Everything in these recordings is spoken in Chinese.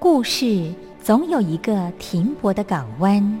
故事总有一个停泊的港湾。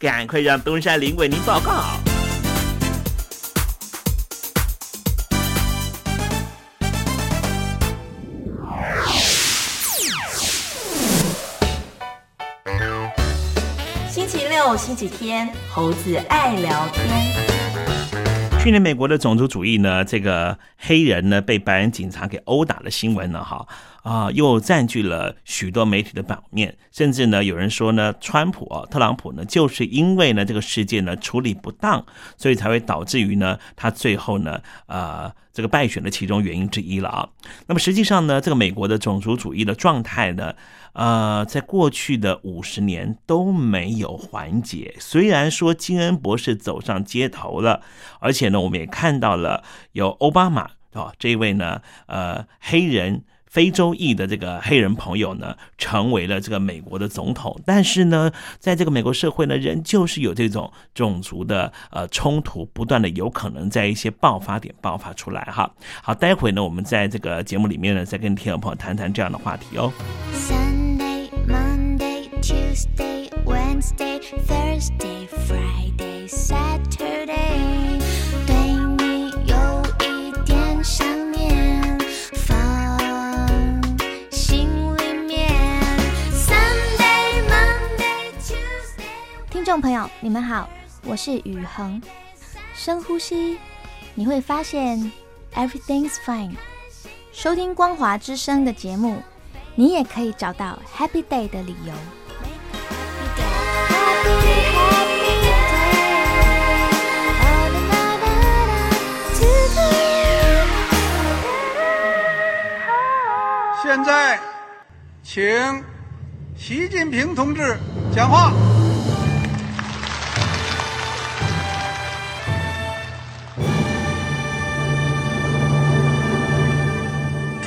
赶快让东山林为您报告。星期六、星期天，猴子爱聊天。去年美国的种族主义呢，这个黑人呢被白人警察给殴打的新闻呢，哈啊，又占据了许多媒体的版面，甚至呢有人说呢，川普啊，特朗普呢，就是因为呢这个事件呢处理不当，所以才会导致于呢他最后呢，呃，这个败选的其中原因之一了啊。那么实际上呢，这个美国的种族主义的状态呢，呃，在过去的五十年都没有缓解。虽然说金恩博士走上街头了，而且呢，我们也看到了有奥巴马啊这位呢，呃，黑人。非洲裔的这个黑人朋友呢，成为了这个美国的总统，但是呢，在这个美国社会呢，仍旧是有这种种族的呃冲突，不断的有可能在一些爆发点爆发出来哈。好，待会呢，我们在这个节目里面呢，再跟听众朋友谈谈这样的话题哦。Sunday, Monday, Tuesday, Wednesday, Thursday, Friday, Saturday，众朋友，你们好，我是雨恒。深呼吸，你会发现 everything's fine。收听光华之声的节目，你也可以找到 happy day 的理由。现在，请习近平同志讲话。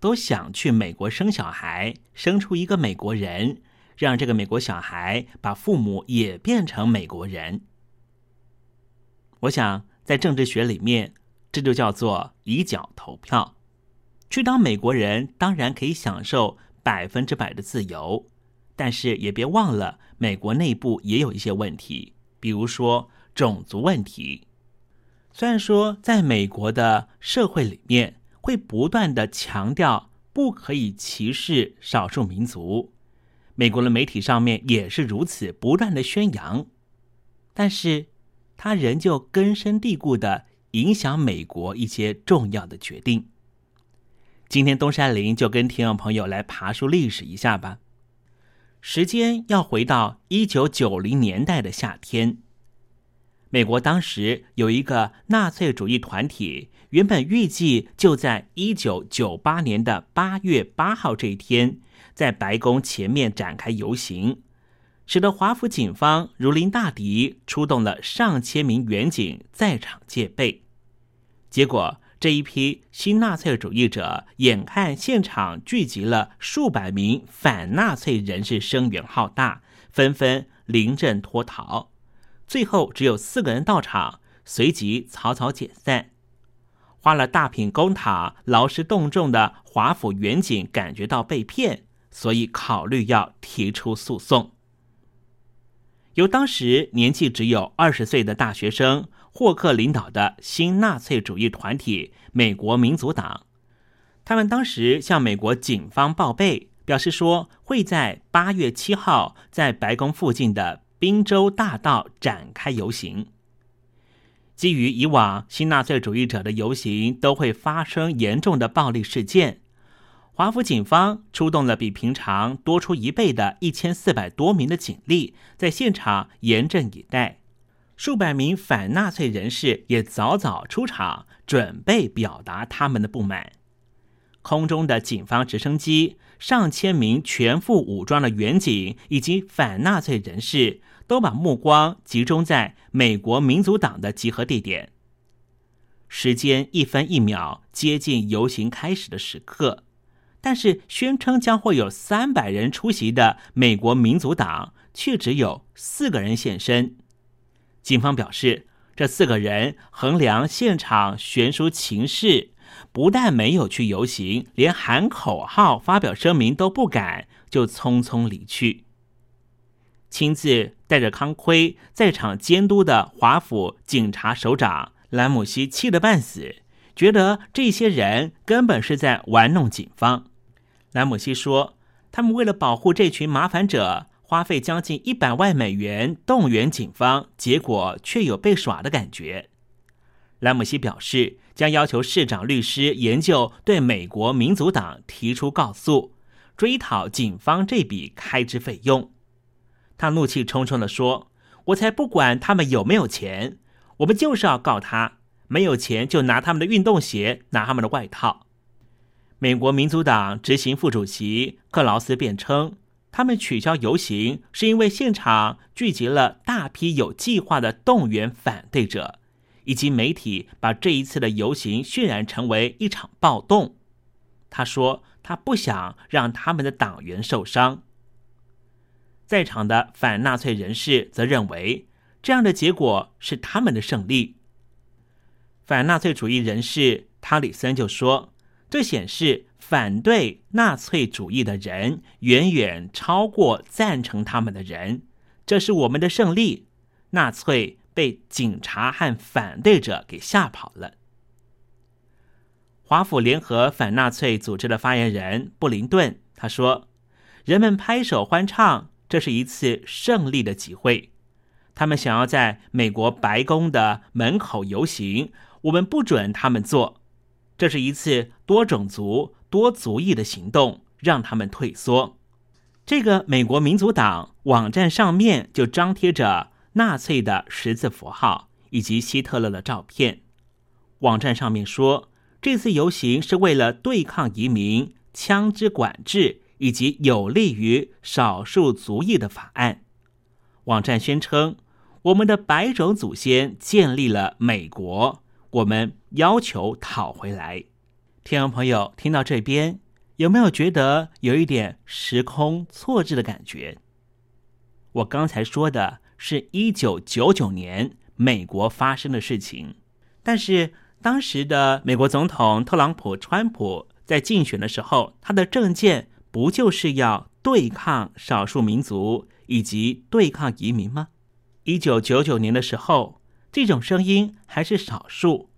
都想去美国生小孩，生出一个美国人，让这个美国小孩把父母也变成美国人。我想在政治学里面，这就叫做以脚投票。去当美国人，当然可以享受百分之百的自由，但是也别忘了，美国内部也有一些问题，比如说种族问题。虽然说在美国的社会里面会不断的强调不可以歧视少数民族，美国的媒体上面也是如此不断的宣扬，但是它仍旧根深蒂固的影响美国一些重要的决定。今天东山林就跟听众朋友来爬书历史一下吧。时间要回到一九九零年代的夏天，美国当时有一个纳粹主义团体，原本预计就在一九九八年的八月八号这一天，在白宫前面展开游行，使得华府警方如临大敌，出动了上千名远警在场戒备，结果。这一批新纳粹主义者眼看现场聚集了数百名反纳粹人士，声援浩大，纷纷临阵脱逃。最后只有四个人到场，随即草草解散。花了大品公帑、劳师动众的华府远景感觉到被骗，所以考虑要提出诉讼。由当时年纪只有二十岁的大学生。霍克领导的新纳粹主义团体美国民族党，他们当时向美国警方报备，表示说会在八月七号在白宫附近的宾州大道展开游行。基于以往新纳粹主义者的游行都会发生严重的暴力事件，华府警方出动了比平常多出一倍的一千四百多名的警力，在现场严阵以待。数百名反纳粹人士也早早出场，准备表达他们的不满。空中的警方直升机、上千名全副武装的远警以及反纳粹人士，都把目光集中在美国民族党的集合地点。时间一分一秒接近游行开始的时刻，但是宣称将会有三百人出席的美国民族党，却只有四个人现身。警方表示，这四个人衡量现场悬殊情势，不但没有去游行，连喊口号、发表声明都不敢，就匆匆离去。亲自带着康盔在场监督的华府警察首长兰姆西气得半死，觉得这些人根本是在玩弄警方。兰姆西说：“他们为了保护这群麻烦者。”花费将近一百万美元动员警方，结果却有被耍的感觉。兰姆西表示，将要求市长律师研究对美国民族党提出告诉，追讨警方这笔开支费用。他怒气冲冲地说：“我才不管他们有没有钱，我们就是要告他。没有钱就拿他们的运动鞋，拿他们的外套。”美国民主党执行副主席克劳斯辩称。他们取消游行，是因为现场聚集了大批有计划的动员反对者，以及媒体把这一次的游行渲染成为一场暴动。他说，他不想让他们的党员受伤。在场的反纳粹人士则认为，这样的结果是他们的胜利。反纳粹主义人士塔里森就说。这显示反对纳粹主义的人远远超过赞成他们的人，这是我们的胜利。纳粹被警察和反对者给吓跑了。华府联合反纳粹组织的发言人布林顿他说：“人们拍手欢唱，这是一次胜利的集会。他们想要在美国白宫的门口游行，我们不准他们做。”这是一次多种族、多族裔的行动，让他们退缩。这个美国民族党网站上面就张贴着纳粹的十字符号以及希特勒的照片。网站上面说，这次游行是为了对抗移民、枪支管制以及有利于少数族裔的法案。网站宣称，我们的白种祖先建立了美国。我们要求讨回来。听众朋友，听到这边有没有觉得有一点时空错置的感觉？我刚才说的是一九九九年美国发生的事情，但是当时的美国总统特朗普川普在竞选的时候，他的政见不就是要对抗少数民族以及对抗移民吗？一九九九年的时候，这种声音还是少数，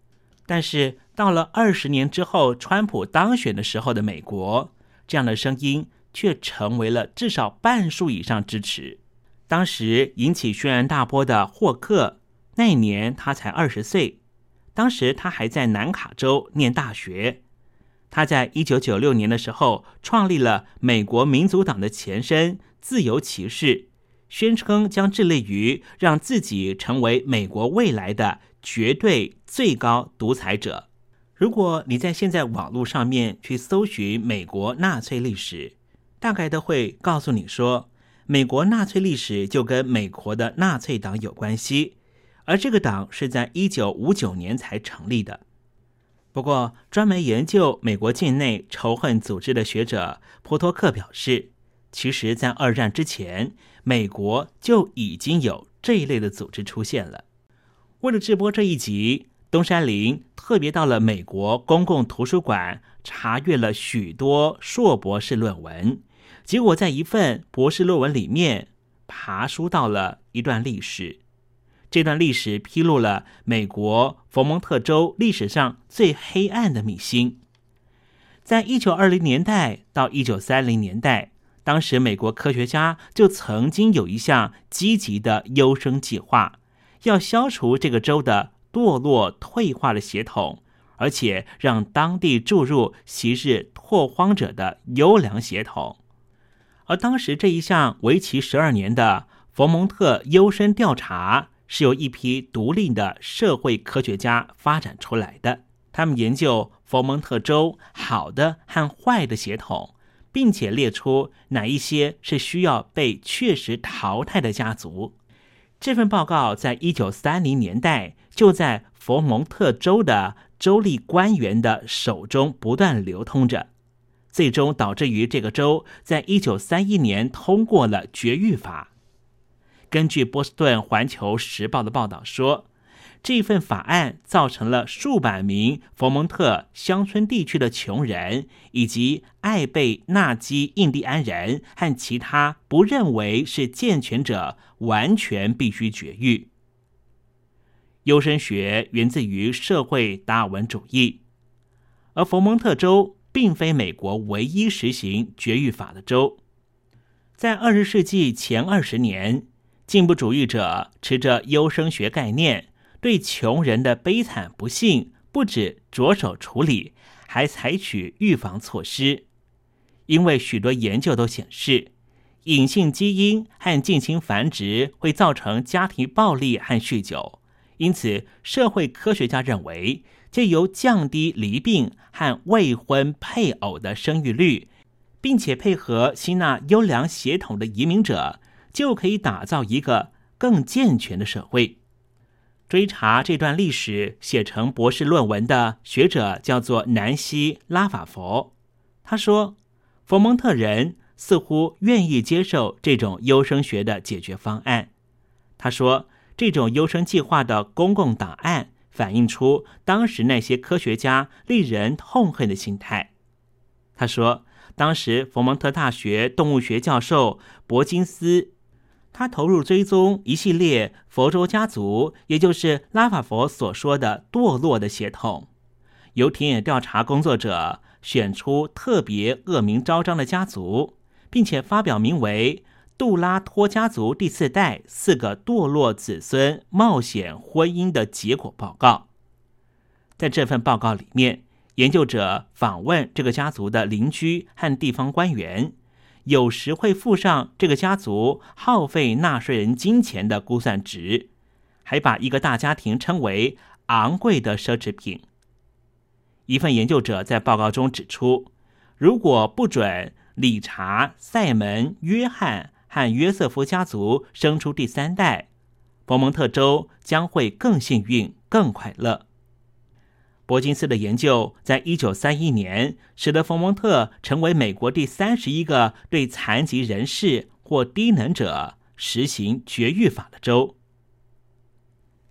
但是到了二十年之后，川普当选的时候的美国，这样的声音却成为了至少半数以上支持。当时引起轩然大波的霍克，那年他才二十岁，当时他还在南卡州念大学。他在一九九六年的时候创立了美国民主党的前身自由骑士，宣称将致力于让自己成为美国未来的绝对最高独裁者。如果你在现在网络上面去搜寻美国纳粹历史，大概都会告诉你说，美国纳粹历史就跟美国的纳粹党有关系，而这个党是在一九五九年才成立的。不过，专门研究美国境内仇恨组织的学者波托克表示，其实，在二战之前，美国就已经有这一类的组织出现了。为了直播这一集，东山林特别到了美国公共图书馆，查阅了许多硕博士论文，结果在一份博士论文里面，爬书到了一段历史。这段历史披露了美国佛蒙特州历史上最黑暗的秘辛。在一九二零年代到一九三零年代，当时美国科学家就曾经有一项积极的优生计划，要消除这个州的堕落退化的血统，而且让当地注入昔日拓荒者的优良血统。而当时这一项为期十二年的佛蒙特优生调查。是由一批独立的社会科学家发展出来的。他们研究佛蒙特州好的和坏的血统，并且列出哪一些是需要被确实淘汰的家族。这份报告在一九三零年代就在佛蒙特州的州立官员的手中不断流通着，最终导致于这个州在一九三一年通过了绝育法。根据波士顿环球时报的报道说，这份法案造成了数百名佛蒙特乡村地区的穷人以及艾贝纳基印第安人和其他不认为是健全者完全必须绝育。优生学源自于社会达尔文主义，而佛蒙特州并非美国唯一实行绝育法的州，在二十世纪前二十年。进步主义者持着优生学概念，对穷人的悲惨不幸不止着手处理，还采取预防措施。因为许多研究都显示，隐性基因和近亲繁殖会造成家庭暴力和酗酒，因此社会科学家认为，借由降低离病和未婚配偶的生育率，并且配合吸纳优良血统的移民者。就可以打造一个更健全的社会。追查这段历史写成博士论文的学者叫做南希·拉法佛。他说，佛蒙特人似乎愿意接受这种优生学的解决方案。他说，这种优生计划的公共档案反映出当时那些科学家令人痛恨的心态。他说，当时佛蒙特大学动物学教授伯金斯。他投入追踪一系列佛州家族，也就是拉法佛所说的堕落的血统。由田野调查工作者选出特别恶名昭彰的家族，并且发表名为“杜拉托家族第四代四个堕落子孙冒险婚姻”的结果报告。在这份报告里面，研究者访问这个家族的邻居和地方官员。有时会附上这个家族耗费纳税人金钱的估算值，还把一个大家庭称为昂贵的奢侈品。一份研究者在报告中指出，如果不准理查、塞门、约翰和约瑟夫家族生出第三代，佛蒙特州将会更幸运、更快乐。伯金斯的研究在一九三一年使得佛蒙特成为美国第三十一个对残疾人士或低能者实行绝育法的州。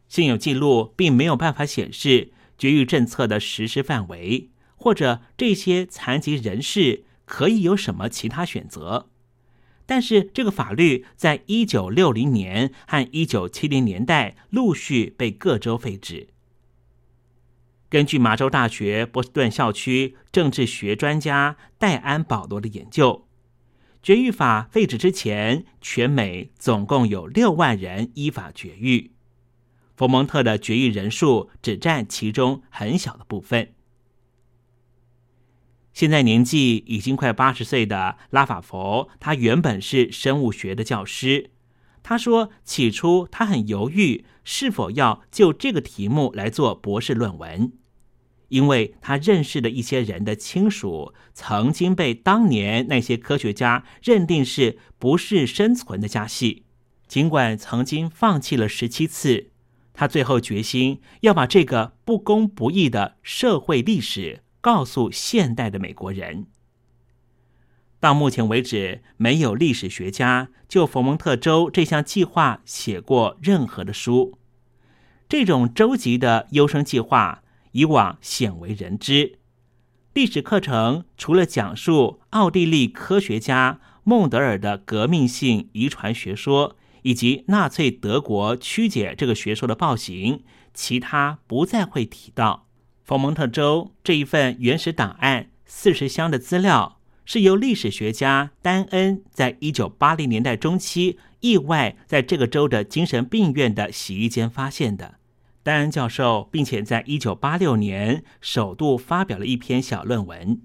现有记录并没有办法显示绝育政策的实施范围，或者这些残疾人士可以有什么其他选择。但是这个法律在一九六零年和一九七零年代陆续被各州废止。根据麻州大学波士顿校区政治学专家戴安·保罗的研究，绝育法废止之前，全美总共有六万人依法绝育，佛蒙特的绝育人数只占其中很小的部分。现在年纪已经快八十岁的拉法佛，他原本是生物学的教师。他说，起初他很犹豫是否要就这个题目来做博士论文。因为他认识的一些人的亲属曾经被当年那些科学家认定是不是生存的家系，尽管曾经放弃了十七次，他最后决心要把这个不公不义的社会历史告诉现代的美国人。到目前为止，没有历史学家就佛蒙特州这项计划写过任何的书。这种州级的优生计划。以往鲜为人知，历史课程除了讲述奥地利科学家孟德尔的革命性遗传学说，以及纳粹德国曲解这个学说的暴行，其他不再会提到。佛蒙特州这一份原始档案四十箱的资料，是由历史学家丹恩在一九八零年代中期意外在这个州的精神病院的洗衣间发现的。丹恩教授，并且在一九八六年首度发表了一篇小论文。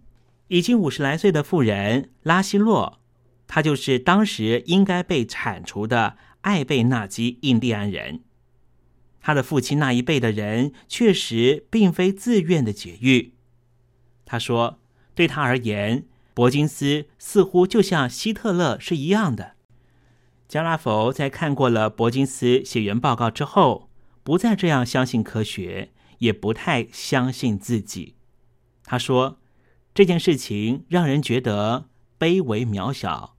已经五十来岁的妇人拉希洛，他就是当时应该被铲除的艾贝纳基印第安人。他的父亲那一辈的人确实并非自愿的绝育。他说，对他而言，伯金斯似乎就像希特勒是一样的。加拉佛在看过了伯金斯写原报告之后。不再这样相信科学，也不太相信自己。他说：“这件事情让人觉得卑微渺小。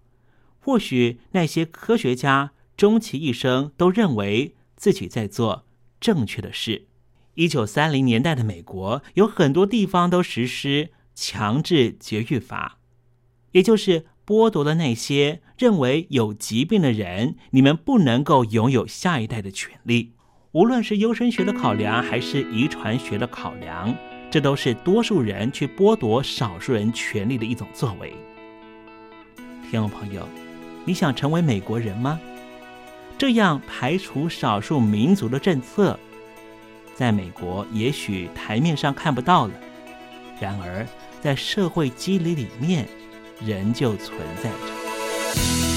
或许那些科学家终其一生都认为自己在做正确的事。”一九三零年代的美国有很多地方都实施强制绝育法，也就是剥夺了那些认为有疾病的人，你们不能够拥有下一代的权利。无论是优生学的考量，还是遗传学的考量，这都是多数人去剥夺少数人权利的一种作为。听众朋友，你想成为美国人吗？这样排除少数民族的政策，在美国也许台面上看不到了，然而在社会机理里面，仍旧存在着。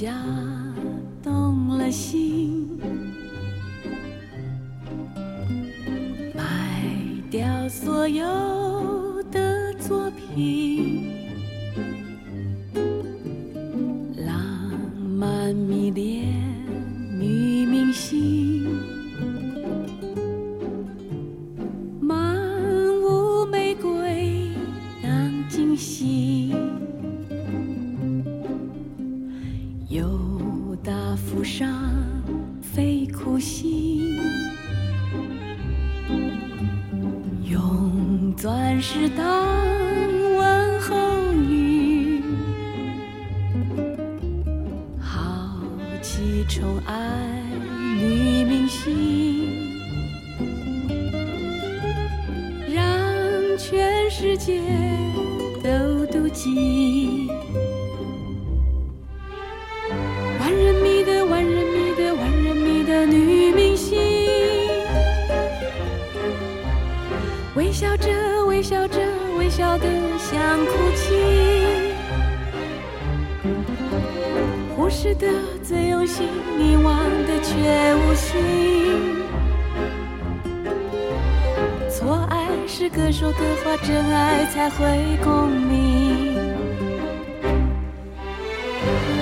家动了心。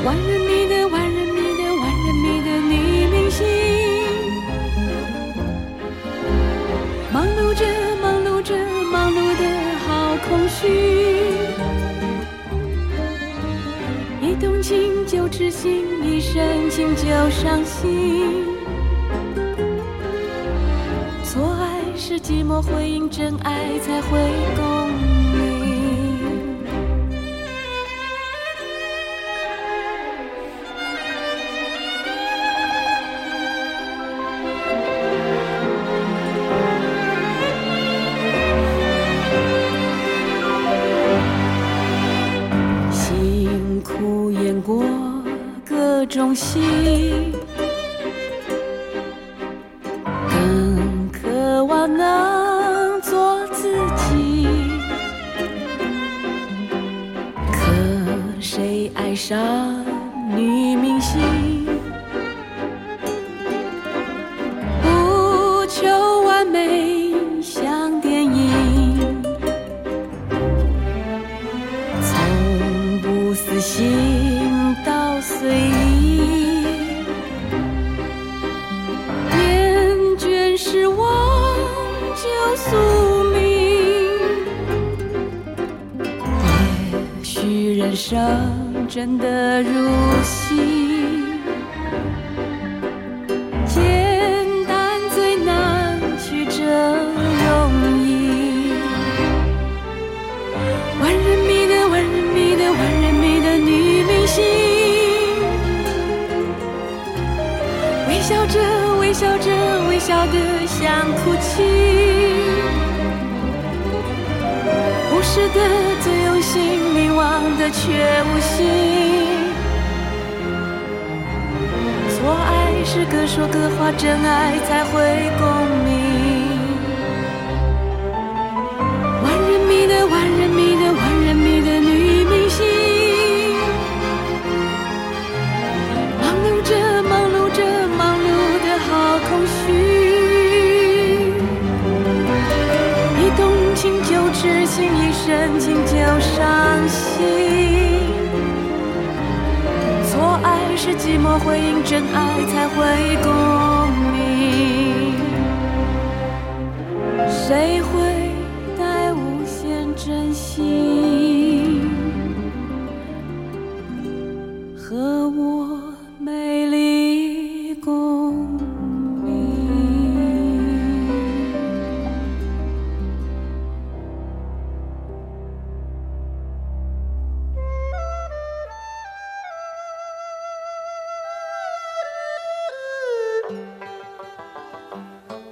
万人迷的万人迷的万人迷的你明星，忙碌着忙碌着忙碌的好空虚，一动情就痴心，一生情就伤心。错爱是寂寞回应，真爱才会共鸣。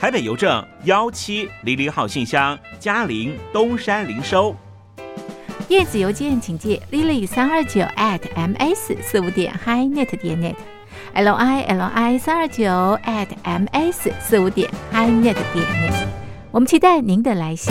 台北邮政幺七零零号信箱，嘉陵东山零收。电子邮件请借 lily 三二九 at ms 四五点 hi.net 点 net l i l i 三二九 at ms 四五点 hi.net 点 net。我们期待您的来信。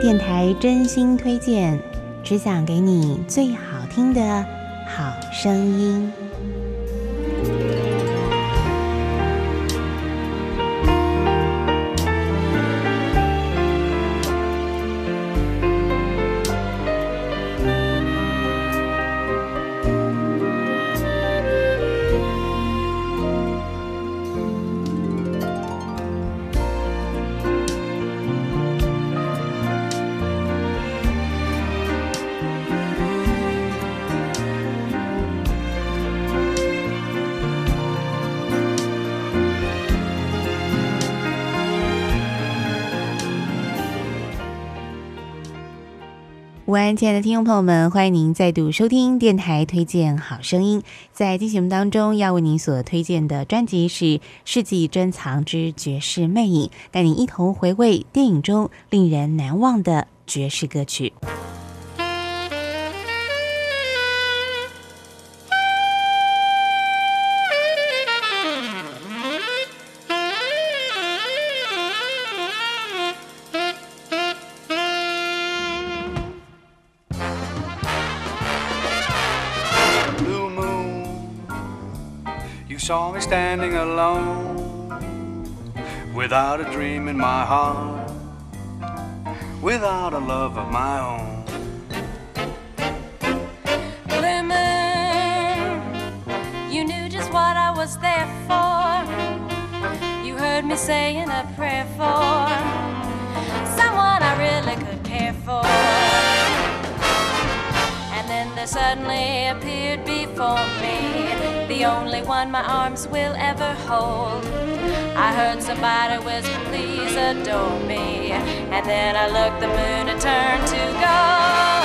电台真心推荐，只想给你最好听的好声音。亲爱的听众朋友们，欢迎您再度收听电台推荐好声音。在今节目当中，要为您所推荐的专辑是《世纪珍藏之绝世魅影》，带您一同回味电影中令人难忘的爵士歌曲。Without a dream in my heart, without a love of my own. Moon, you knew just what I was there for. You heard me saying a prayer for someone I really could care for. And then there suddenly appeared before me the only one my arms will ever hold. I heard somebody whisper, please adore me. And then I looked, the moon had turned to gold.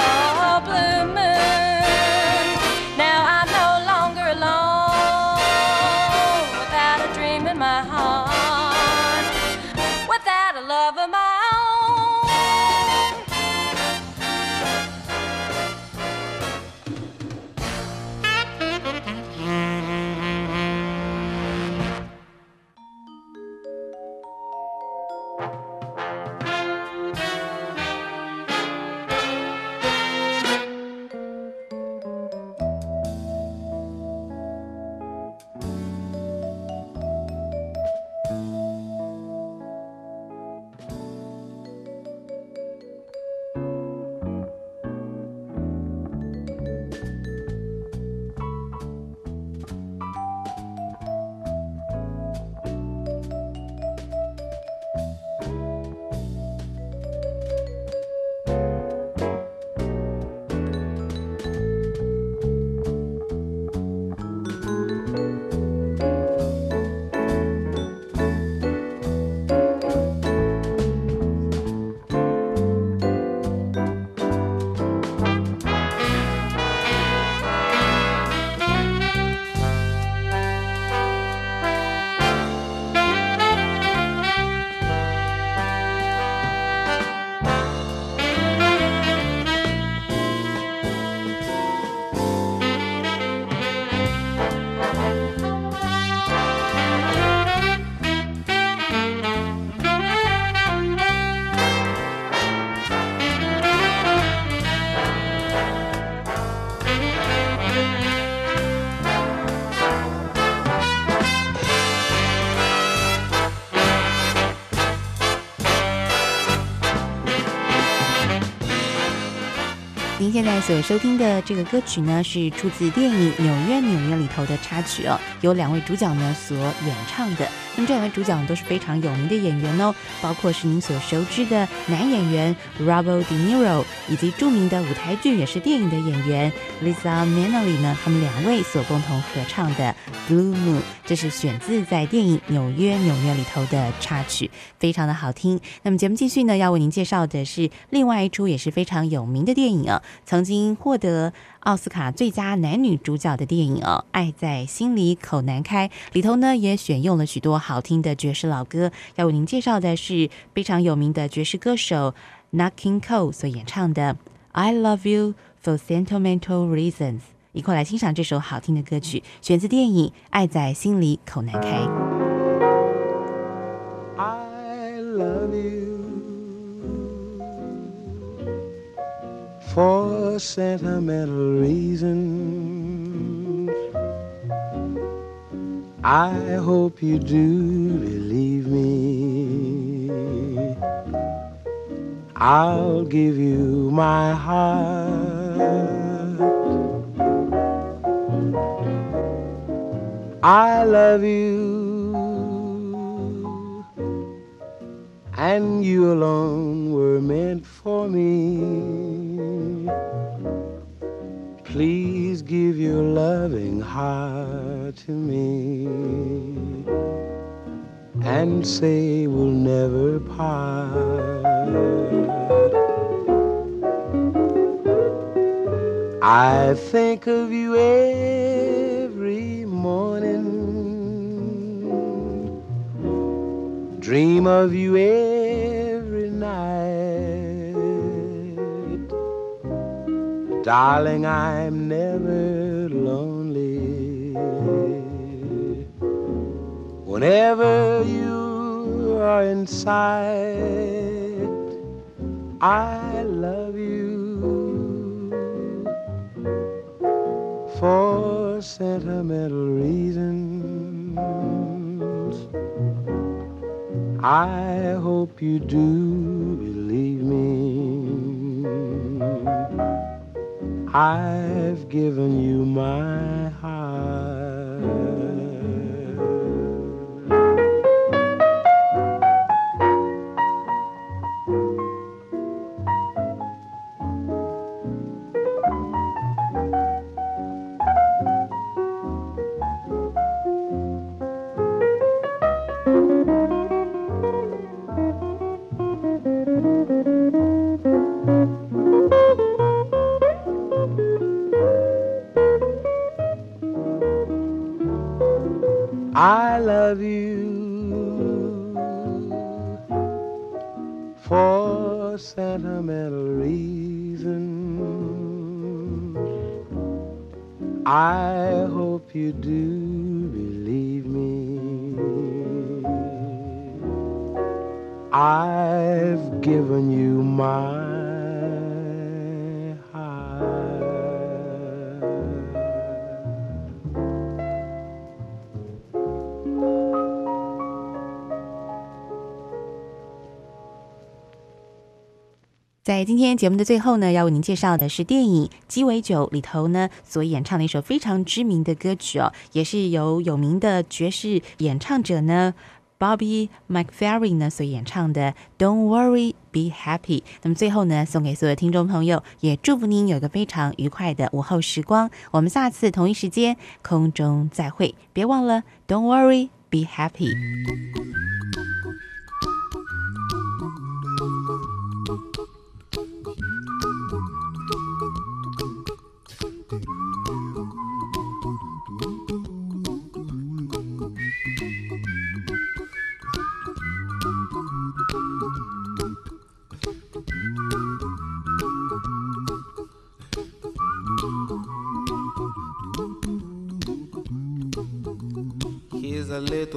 现在所收听的这个歌曲呢，是出自电影《纽约纽约》里头的插曲哦，由两位主角呢所演唱的。那么这两位主角都是非常有名的演员哦，包括是您所熟知的男演员 Robert De Niro，以及著名的舞台剧也是电影的演员 Lisa Minnelli 呢，他们两位所共同合唱的《Blue Moon》，这是选自在电影《纽约纽约》里头的插曲，非常的好听。那么节目继续呢，要为您介绍的是另外一出也是非常有名的电影啊，曾经获得奥斯卡最佳男女主角的电影哦，《爱在心里口难开》里头呢也选用了许多好听的爵士老歌，要为您介绍的是非常有名的爵士歌手 Nat King Cole 所演唱的《I Love You for Sentimental Reasons》，一块来欣赏这首好听的歌曲，选自电影《爱在心里口难开》。I love you for sentimental reasons. I hope you do believe me. I'll give you my heart. I love you and you alone were meant for me. Please give your loving heart to me and say we'll never part. I think of you every dream of you every night. Darling, I'm never lonely. Whenever you are in sight, I love you for sentimental reasons. I hope you do believe me. I've given you my heart. I love you for sentimental reasons. I 在今天节目的最后呢，要为您介绍的是电影《鸡尾酒》里头呢所演唱的一首非常知名的歌曲哦，也是由有名的爵士演唱者呢 Bobby McFerrin 呢所演唱的《Don't Worry, Be Happy》。那么最后呢，送给所有听众朋友，也祝福您有个非常愉快的午后时光。我们下次同一时间空中再会，别忘了 Don't Worry, Be Happy。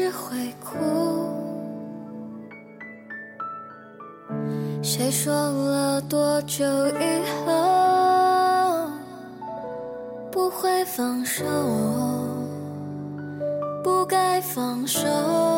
只会哭。谁说了多久以后不会放手，不该放手。